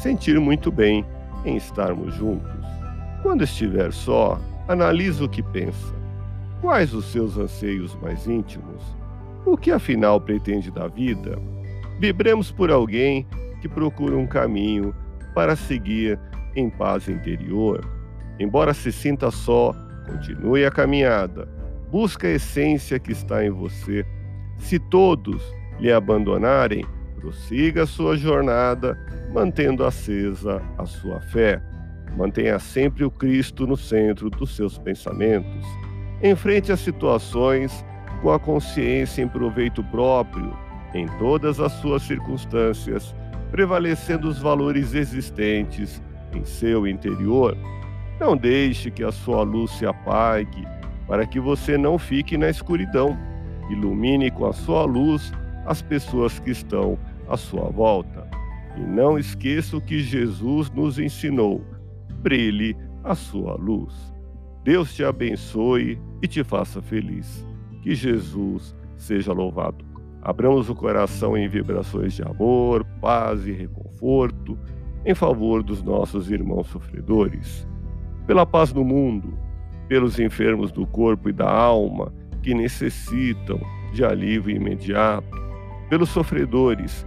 sentir muito bem em estarmos juntos. Quando estiver só, analise o que pensa Quais os seus anseios mais íntimos? O que afinal pretende da vida? Vibremos por alguém que procura um caminho para seguir em paz interior. Embora se sinta só, continue a caminhada. Busca a essência que está em você. Se todos lhe abandonarem, prossiga sua jornada, mantendo acesa a sua fé. Mantenha sempre o Cristo no centro dos seus pensamentos. Enfrente as situações com a consciência em proveito próprio, em todas as suas circunstâncias, prevalecendo os valores existentes em seu interior. Não deixe que a sua luz se apague, para que você não fique na escuridão. Ilumine com a sua luz as pessoas que estão à sua volta. E não esqueça o que Jesus nos ensinou: brilhe a sua luz. Deus te abençoe e te faça feliz. Que Jesus seja louvado. Abramos o coração em vibrações de amor, paz e reconforto em favor dos nossos irmãos sofredores. Pela paz no mundo, pelos enfermos do corpo e da alma que necessitam de alívio imediato, pelos sofredores